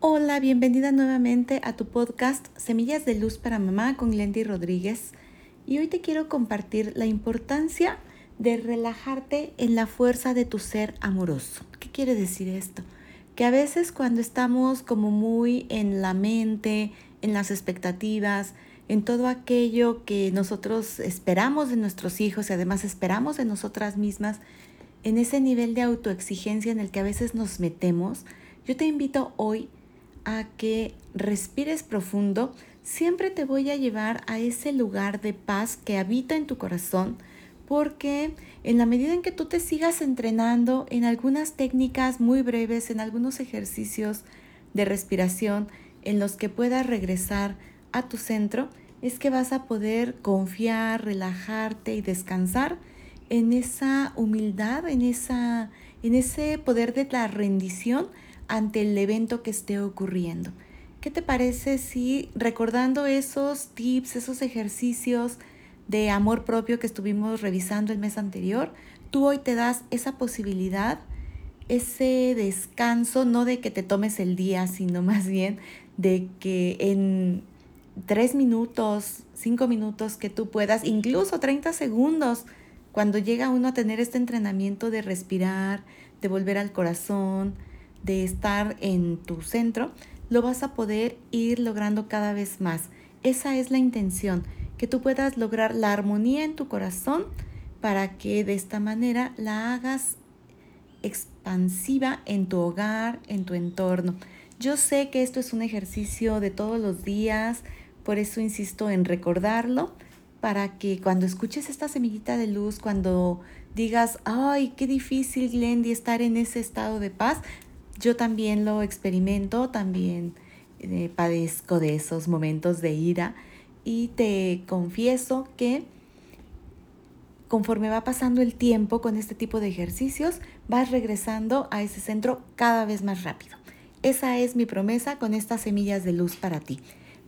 Hola, bienvenida nuevamente a tu podcast Semillas de Luz para Mamá con Lendy Rodríguez. Y hoy te quiero compartir la importancia de relajarte en la fuerza de tu ser amoroso. ¿Qué quiere decir esto? Que a veces cuando estamos como muy en la mente, en las expectativas, en todo aquello que nosotros esperamos de nuestros hijos y además esperamos de nosotras mismas, en ese nivel de autoexigencia en el que a veces nos metemos, yo te invito hoy a que respires profundo, siempre te voy a llevar a ese lugar de paz que habita en tu corazón, porque en la medida en que tú te sigas entrenando en algunas técnicas muy breves, en algunos ejercicios de respiración en los que puedas regresar a tu centro, es que vas a poder confiar, relajarte y descansar en esa humildad, en, esa, en ese poder de la rendición ante el evento que esté ocurriendo. ¿Qué te parece si recordando esos tips, esos ejercicios de amor propio que estuvimos revisando el mes anterior, tú hoy te das esa posibilidad, ese descanso, no de que te tomes el día, sino más bien de que en tres minutos, cinco minutos que tú puedas, incluso 30 segundos, cuando llega uno a tener este entrenamiento de respirar, de volver al corazón, de estar en tu centro, lo vas a poder ir logrando cada vez más. Esa es la intención, que tú puedas lograr la armonía en tu corazón para que de esta manera la hagas expansiva en tu hogar, en tu entorno. Yo sé que esto es un ejercicio de todos los días, por eso insisto en recordarlo, para que cuando escuches esta semillita de luz, cuando digas, ay, qué difícil, Glendy, estar en ese estado de paz, yo también lo experimento, también eh, padezco de esos momentos de ira y te confieso que conforme va pasando el tiempo con este tipo de ejercicios, vas regresando a ese centro cada vez más rápido. Esa es mi promesa con estas semillas de luz para ti.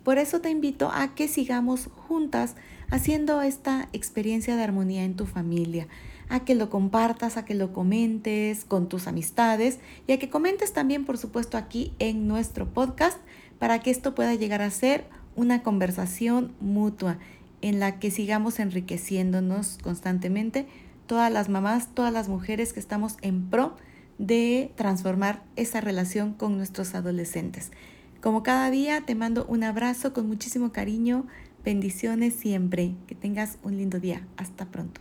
Por eso te invito a que sigamos juntas haciendo esta experiencia de armonía en tu familia, a que lo compartas, a que lo comentes con tus amistades y a que comentes también, por supuesto, aquí en nuestro podcast para que esto pueda llegar a ser una conversación mutua en la que sigamos enriqueciéndonos constantemente todas las mamás, todas las mujeres que estamos en pro de transformar esa relación con nuestros adolescentes. Como cada día, te mando un abrazo con muchísimo cariño, bendiciones siempre, que tengas un lindo día. Hasta pronto.